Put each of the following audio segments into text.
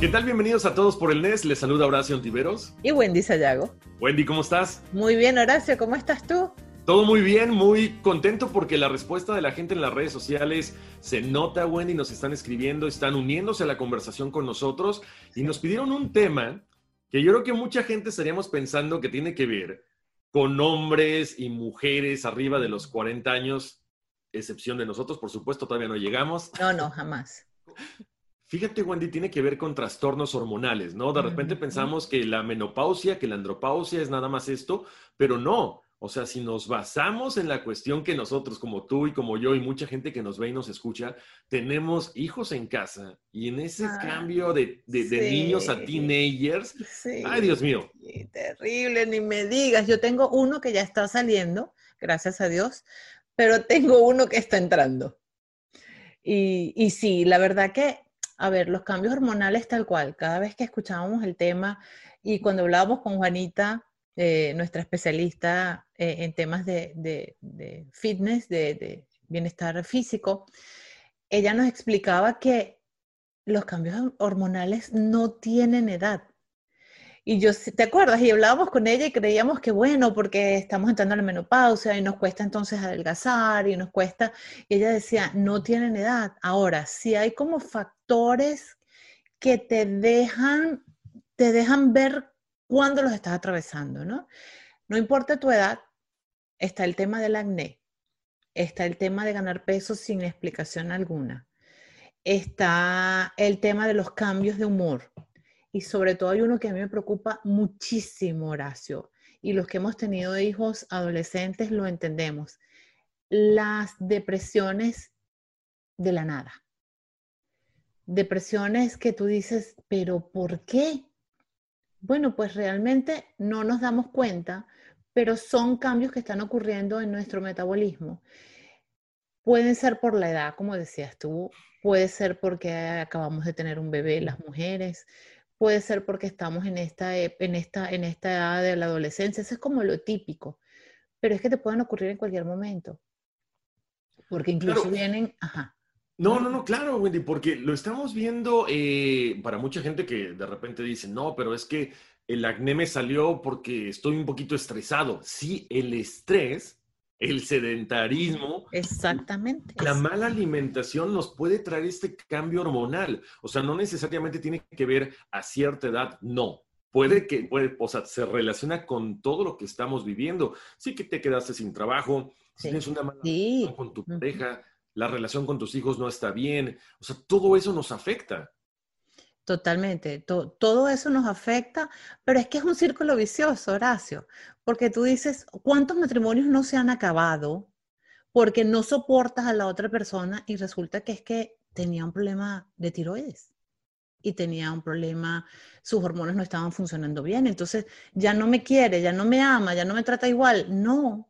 ¿Qué tal? Bienvenidos a todos por el NES. Les saluda Horacio Ontiveros. Y Wendy Sayago. Wendy, ¿cómo estás? Muy bien, Horacio. ¿Cómo estás tú? Todo muy bien, muy contento porque la respuesta de la gente en las redes sociales se nota, Wendy, nos están escribiendo, están uniéndose a la conversación con nosotros y nos pidieron un tema que yo creo que mucha gente estaríamos pensando que tiene que ver con hombres y mujeres arriba de los 40 años, excepción de nosotros, por supuesto, todavía no llegamos. No, no, jamás. Fíjate, Wendy, tiene que ver con trastornos hormonales, ¿no? De repente pensamos que la menopausia, que la andropausia es nada más esto, pero no. O sea, si nos basamos en la cuestión que nosotros, como tú y como yo y mucha gente que nos ve y nos escucha, tenemos hijos en casa y en ese Ah, cambio de, de- de niños a teenagers, Sí. ay Dios mío, Sí, terrible, ni me digas. Yo tengo uno que ya está saliendo, gracias a Dios, pero tengo uno que está entrando. Y, y sí, la verdad que, a ver, los cambios hormonales tal cual, cada vez que escuchábamos el tema y cuando hablábamos con Juanita, eh, nuestra especialista eh, en temas de, de- de fitness, de, de bienestar físico, ella nos explicaba que los cambios hormonales no tienen edad. Y yo, ¿te acuerdas? Y hablábamos con ella y creíamos que bueno, porque estamos entrando a la menopausia y nos cuesta entonces adelgazar y nos cuesta. Y ella decía, no tienen edad. Ahora, si hay como factores que te dejan, te dejan ver cuándo los estás atravesando, ¿no? No importa tu edad, está el tema del acné, está el tema de ganar peso sin explicación alguna, está el tema de los cambios de humor. Y sobre todo hay uno que a mí me preocupa muchísimo, Horacio, y los que hemos tenido hijos adolescentes lo entendemos, las depresiones de la nada. Depresiones que tú dices, pero ¿por qué? Bueno, pues realmente no nos damos cuenta, pero son cambios que están ocurriendo en nuestro metabolismo. Pueden ser por la edad, como decías tú, puede ser porque acabamos de tener un bebé las mujeres, puede ser porque estamos en esta, ep- en esta, en esta edad de la adolescencia, eso es como lo típico, pero es que te pueden ocurrir en cualquier momento, porque incluso vienen, ajá, No, no, no, claro, Wendy, porque lo estamos viendo eh, para mucha gente que de repente dice, no, pero es que el acné me salió porque estoy un poquito estresado. Sí, el estrés, el sedentarismo, exactamente. la mala alimentación nos puede traer este cambio hormonal. O sea, no necesariamente tiene que ver a cierta edad, no. Puede que, puede, o sea, se relaciona con todo lo que estamos viviendo. Sí que te quedaste sin trabajo, Sí. tienes una mala Sí. relación con tu pareja, la relación con tus hijos no está bien. O sea, todo eso nos afecta. Totalmente, to- todo eso nos afecta, pero es que es un círculo vicioso, Horacio, porque tú dices, ¿cuántos matrimonios no se han acabado porque no soportas a la otra persona y resulta que es que tenía un problema de tiroides y tenía un problema, sus hormonas no estaban funcionando bien, entonces ya no me quiere, ya no me ama, ya no me trata igual. No,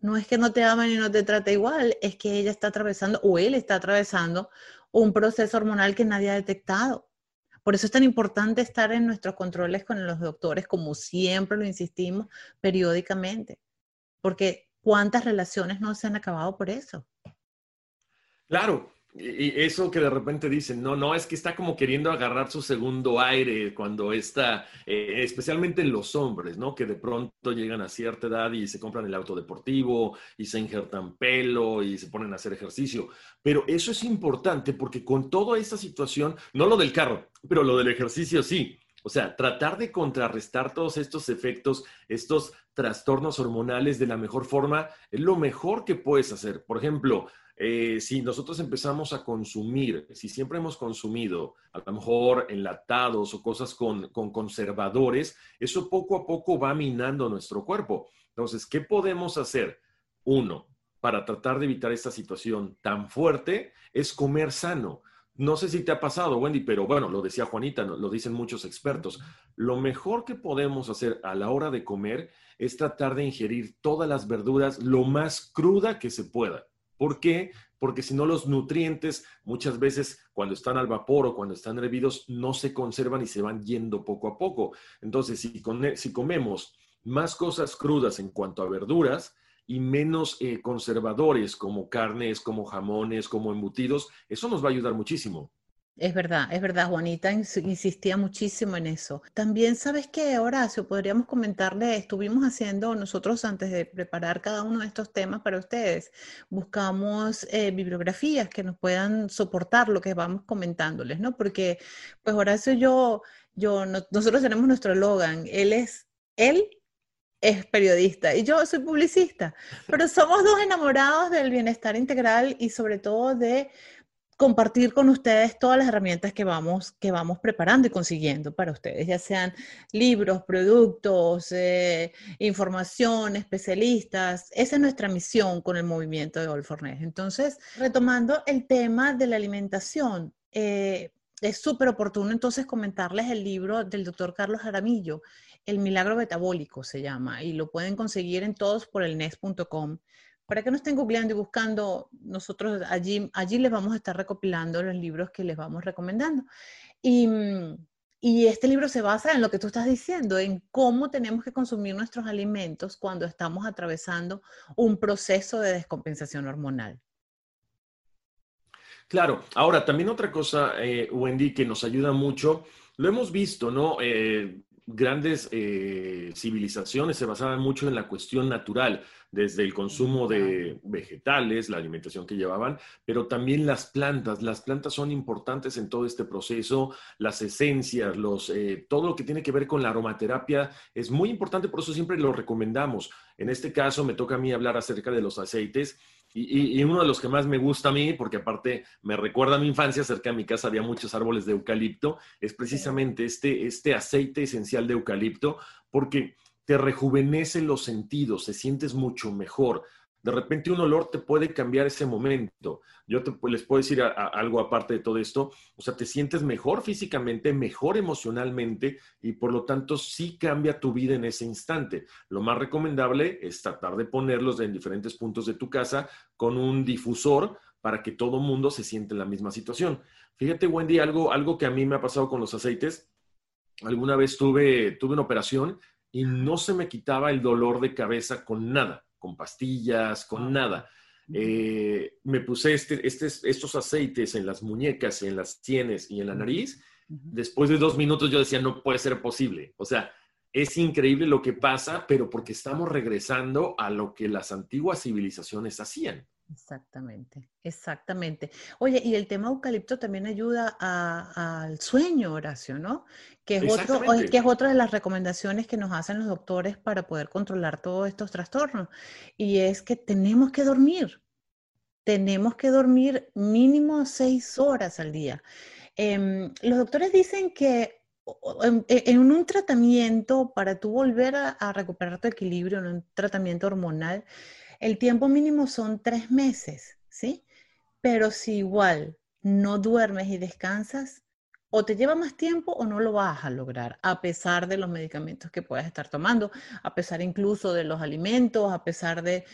no es que no te ama ni no te trata igual, es que ella está atravesando o él está atravesando un proceso hormonal que nadie ha detectado. Por eso es tan importante estar en nuestros controles con los doctores, como siempre lo insistimos, periódicamente. Porque cuántas relaciones no se han acabado por eso. Claro, Y eso que de repente dicen, no, no, es que está como queriendo agarrar su segundo aire cuando está, eh, especialmente en los hombres, ¿no? Que de pronto llegan a cierta edad y se compran el auto deportivo y se injertan pelo y se ponen a hacer ejercicio. Pero eso es importante porque con toda esta situación, no lo del carro, pero lo del ejercicio sí. O sea, tratar de contrarrestar todos estos efectos, estos trastornos hormonales de la mejor forma, es lo mejor que puedes hacer. Por ejemplo, eh, si nosotros empezamos a consumir, si siempre hemos consumido a lo mejor enlatados o cosas con, con conservadores, eso poco a poco va minando nuestro cuerpo. Entonces, ¿qué podemos hacer? Uno, para tratar de evitar esta situación tan fuerte, es comer sano. No sé si te ha pasado, Wendy, pero bueno, lo decía Juanita, lo dicen muchos expertos. Lo mejor que podemos hacer a la hora de comer es tratar de ingerir todas las verduras lo más cruda que se pueda. ¿Por qué? Porque si no los nutrientes muchas veces cuando están al vapor o cuando están hervidos no se conservan y se van yendo poco a poco. Entonces, si, comemos más cosas crudas en cuanto a verduras y menos eh, conservadores como carnes, como jamones, como embutidos, eso nos va a ayudar muchísimo. Es verdad, es verdad, Juanita insistía muchísimo en eso. También sabes que, Horacio, podríamos comentarle, estuvimos haciendo nosotros antes de preparar cada uno de estos temas para ustedes, buscamos eh, bibliografías que nos puedan soportar lo que vamos comentándoles, ¿no? Porque, pues Horacio, yo, yo, nosotros tenemos nuestro Logan, él es, él es periodista y yo soy publicista, pero somos dos enamorados del bienestar integral y sobre todo de compartir con ustedes todas las herramientas que vamos, que vamos preparando y consiguiendo para ustedes, ya sean libros, productos, eh, información, especialistas. Esa es nuestra misión con el movimiento de All Entonces, retomando el tema de la alimentación, eh, es súper oportuno entonces comentarles el libro del doctor Carlos Jaramillo, El Milagro Metabólico se llama, y lo pueden conseguir en todos por el nes.com para que no estén googleando y buscando, nosotros allí, allí les vamos a estar recopilando los libros que les vamos recomendando. Y, y este libro se basa en lo que tú estás diciendo, en cómo tenemos que consumir nuestros alimentos cuando estamos atravesando un proceso de descompensación hormonal. Claro, ahora también otra cosa, eh, Wendy, que nos ayuda mucho, lo hemos visto, ¿no? Eh, grandes eh, civilizaciones se basaban mucho en la cuestión natural, desde el consumo de vegetales, la alimentación que llevaban, pero también las plantas. Las plantas son importantes en todo este proceso, las esencias, los, eh, todo lo que tiene que ver con la aromaterapia es muy importante, por eso siempre lo recomendamos. En este caso me toca a mí hablar acerca de los aceites. Y, uno de los que más me gusta a mí, porque aparte me recuerda a mi infancia, cerca de mi casa había muchos árboles de eucalipto, es precisamente este, este aceite esencial de eucalipto, porque te rejuvenece los sentidos, te sientes mucho mejor. De repente un olor te puede cambiar ese momento. Yo les puedo decir algo aparte de todo esto. O sea, te sientes mejor físicamente, mejor emocionalmente y por lo tanto sí cambia tu vida en ese instante. Lo más recomendable es tratar de ponerlos en diferentes puntos de tu casa con un difusor para que todo mundo se siente en la misma situación. Fíjate, Wendy, algo, algo que a mí me ha pasado con los aceites. Alguna vez tuve, tuve una operación y no se me quitaba el dolor de cabeza con nada con pastillas, con ah. nada. Eh, me puse este, este, estos aceites en las muñecas, en las sienes y en la nariz. Después de dos minutos yo decía, no puede ser posible. O sea, es increíble lo que pasa, pero porque estamos regresando a lo que las antiguas civilizaciones hacían. Exactamente, exactamente. Oye, y el tema eucalipto también ayuda al sueño, Horacio, ¿no? Que es, otro, que es otra de las recomendaciones que nos hacen los doctores para poder controlar todos estos trastornos. Y es que tenemos que dormir. Tenemos que dormir mínimo seis horas al día. Em, los doctores dicen que en, un tratamiento para tú volver a, a recuperar tu equilibrio, en un tratamiento hormonal, el tiempo mínimo son tres meses, ¿sí? Pero si igual no duermes y descansas, o te lleva más tiempo o no lo vas a lograr, a pesar de los medicamentos que puedas estar tomando, a pesar incluso de los alimentos, a pesar de,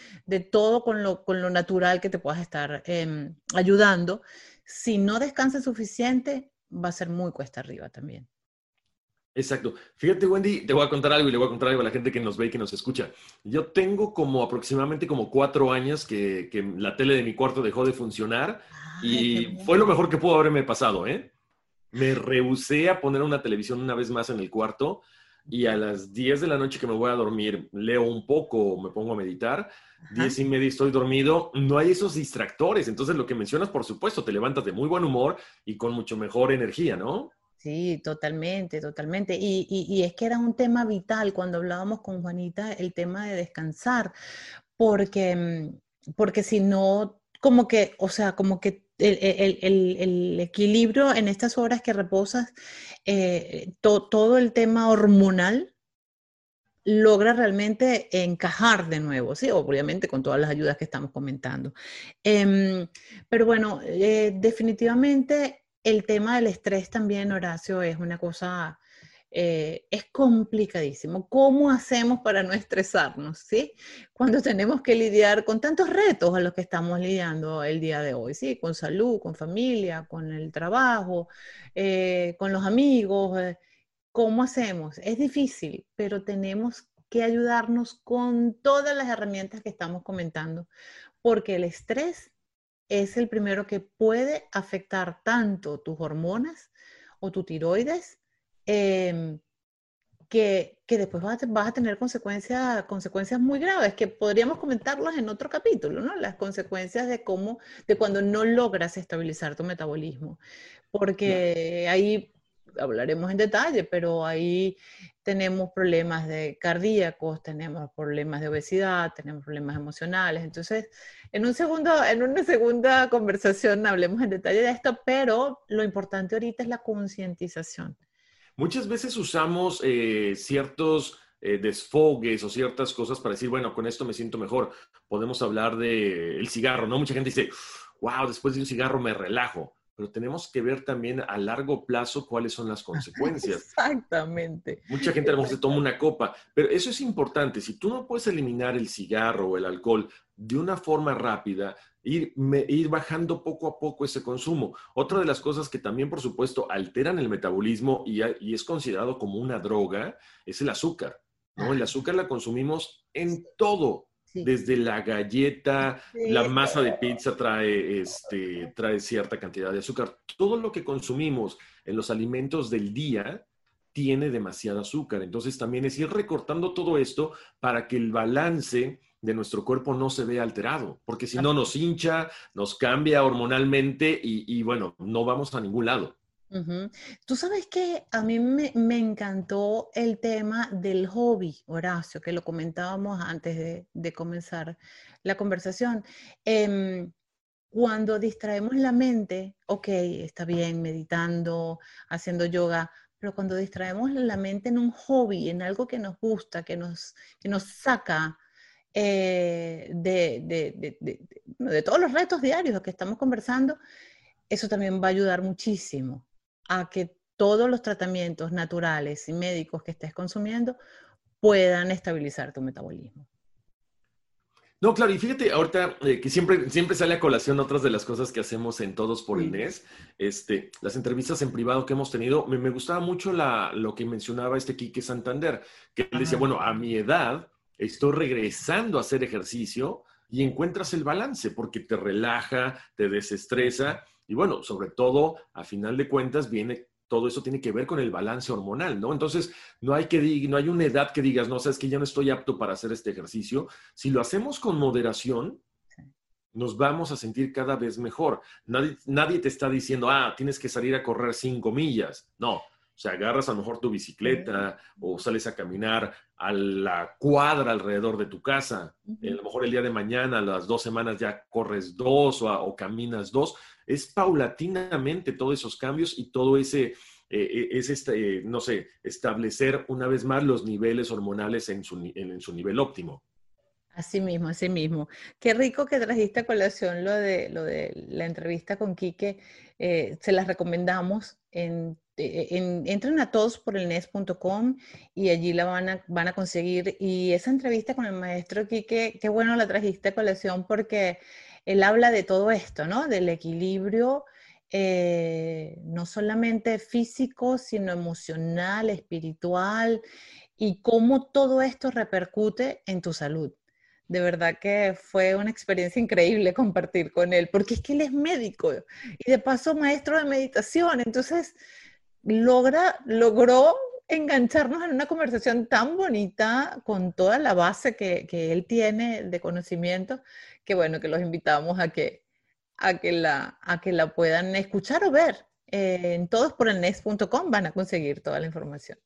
todo con lo, con lo, natural que te puedas estar em, ayudando. Si no descansas suficiente, va a ser muy cuesta arriba también. Exacto. Fíjate, Wendy, te voy a contar algo y le voy a contar algo a la gente que nos ve y que nos escucha. Yo tengo como aproximadamente como cuatro años que, la tele de mi cuarto dejó de funcionar y fue lo mejor que pudo haberme pasado, ¿eh? Me rehusé a poner una televisión una vez más en el cuarto y a las 10 de la noche que me voy a dormir leo un poco, me pongo a meditar, diez y media estoy dormido, no hay esos distractores. Entonces lo que mencionas, por supuesto, te levantas de muy buen humor y con mucho mejor energía, ¿no? Sí, totalmente, totalmente. Y, es que era un tema vital cuando hablábamos con Juanita, el tema de descansar, porque, mm, porque si no, como que, o sea, como que el, equilibrio en estas horas que reposas, eh, todo el tema hormonal logra realmente encajar de nuevo, ¿sí? Obviamente con todas las ayudas que estamos comentando. Em, pero bueno, eh, definitivamente el tema del estrés también, Horacio, es una cosa, eh, es complicadísimo. ¿Cómo hacemos para no estresarnos, sí? Cuando tenemos que lidiar con tantos retos a los que estamos lidiando el día de hoy, sí? Con salud, con familia, con el trabajo, eh, con los amigos. Eh, ¿Cómo hacemos? Es difícil, pero tenemos que ayudarnos con todas las herramientas que estamos comentando, porque el estrés es el primero que puede afectar tanto tus hormonas o tu tiroides, em, que, después vas a, tener consecuencias, consecuencias muy graves, que podríamos comentarlas en otro capítulo, ¿no? Las consecuencias de cómo, de cuando no logras estabilizar tu metabolismo. Porque ahí hablaremos en detalle, pero ahí tenemos problemas de cardíacos, tenemos problemas de obesidad, tenemos problemas emocionales. Entonces, en, un segundo, en una segunda conversación hablemos en detalle de esto, pero lo importante ahorita es la concientización. Muchas veces usamos eh, ciertos eh, desfogues o ciertas cosas para decir, bueno, con esto me siento mejor. Podemos hablar del el cigarro, ¿no? Mucha gente dice, wow, después de un cigarro me relajo pero tenemos que ver también a largo plazo cuáles son las consecuencias. Exactamente. Mucha gente a lo mejor se toma una copa, pero eso es importante. Si tú no puedes eliminar el cigarro o el alcohol de una forma rápida, ir, ir bajando poco a poco ese consumo. Otra de las cosas que también, por supuesto, alteran el metabolismo y, y es considerado como una droga es el azúcar. ¿no? El azúcar la consumimos en todo, desde la galleta, la masa de pizza trae, este, trae cierta cantidad de azúcar. Todo lo que consumimos en los alimentos del día tiene demasiado azúcar. Entonces también es ir recortando todo esto para que el balance de nuestro cuerpo no se vea alterado, porque si no nos hincha, nos cambia hormonalmente y bueno, no vamos a ningún lado. Tú sabes que a mí me, encantó el tema del hobby, Horacio, que lo comentábamos antes de, comenzar la conversación. Em, cuando distraemos la mente, ok, está bien, meditando, haciendo yoga, pero cuando distraemos la mente en un hobby, en algo que nos gusta, que nos, que nos saca eh, de, de todos los retos diarios que estamos conversando, eso también va a ayudar muchísimo a que todos los tratamientos naturales y médicos que estés consumiendo puedan estabilizar tu metabolismo. No, claro, y fíjate, ahorita eh, que siempre, siempre sale a colación otras de las cosas que hacemos en Todos por Inés, este, las entrevistas en privado que hemos tenido, me, gustaba mucho la, lo que mencionaba este Quique Santander, que él decía, bueno, a mi edad estoy regresando a hacer ejercicio y encuentras el balance porque te relaja, te desestresa y bueno, sobre todo, a final de cuentas, viene todo eso tiene que ver con el balance hormonal, ¿no? Entonces, no hay que no hay una edad que digas, no, sabes que ya no estoy apto para hacer este ejercicio. Si lo hacemos con moderación, nos vamos a sentir cada vez mejor. Nadie, nadie te está diciendo, ah, tienes que salir a correr cinco millas. No, o sea, agarras a lo mejor tu bicicleta o sales a caminar a la cuadra alrededor de tu casa. A lo mejor el día de mañana, a las dos semanas ya corres dos o, caminas dos. Es paulatinamente todos esos cambios y todo ese, eh, es este, no sé, establecer una vez más los niveles hormonales en su, en, su nivel óptimo. Así mismo, así mismo. Qué rico que trajiste a colación lo de, lo de la entrevista con Quique. Eh, se las recomendamos en eh, entren a todos por el nes.com y allí la van a, van a conseguir. Y esa entrevista con el maestro Quique, qué bueno la trajiste a colección porque él habla de todo esto, ¿no? Del equilibrio eh, no solamente físico, sino emocional, espiritual, y cómo todo esto repercute en tu salud. De verdad que fue una experiencia increíble compartir con él, porque es que él es médico y de paso maestro de meditación, entonces logra, logró engancharnos en una conversación tan bonita con toda la base que, que él tiene de conocimiento, que bueno, que los invitamos a que, a que, la, a que la puedan escuchar o ver. Eh, en todosporelnes.com van a conseguir toda la información.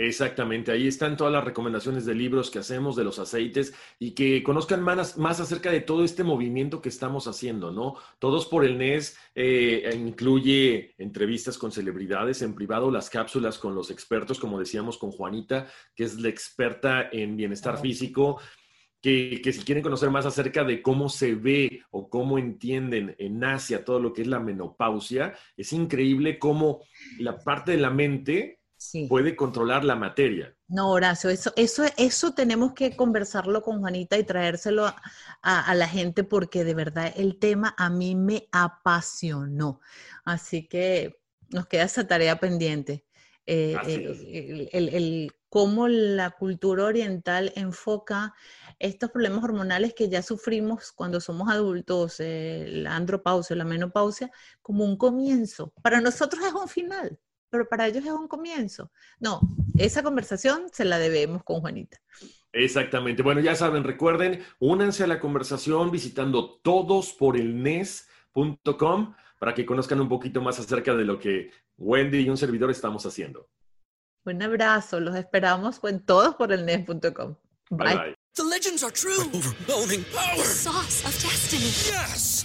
Exactamente, ahí están todas las recomendaciones de libros que hacemos, de los aceites y que conozcan más, más acerca de todo este movimiento que estamos haciendo, ¿no? Todos por el NES eh, incluye entrevistas con celebridades en privado, las cápsulas con los expertos, como decíamos con Juanita, que es la experta en bienestar físico. Que, que, si quieren conocer más acerca de cómo se ve o cómo entienden en Asia todo lo que es la menopausia, es increíble cómo la parte de la mente puede controlar la materia. No, Horacio, eso, eso, eso tenemos que conversarlo con Juanita y traérselo a, la gente porque de verdad el tema a mí me apasionó. Así que nos queda esa tarea pendiente. Eh, eh, el, cómo la cultura oriental enfoca estos problemas hormonales que ya sufrimos cuando somos adultos, eh, la andropausia, la menopausia, como un comienzo. Para nosotros es un final pero para ellos es un comienzo. No, esa conversación se la debemos con Juanita. Exactamente. Bueno, ya saben, recuerden, únanse a la conversación visitando todosporelnes.com para que conozcan un poquito más acerca de lo que Wendy y un servidor estamos haciendo. Un abrazo, los esperamos en todosporelnes.com. Bye. bye. The legends are true. overwhelming power. sauce of destiny. Yes.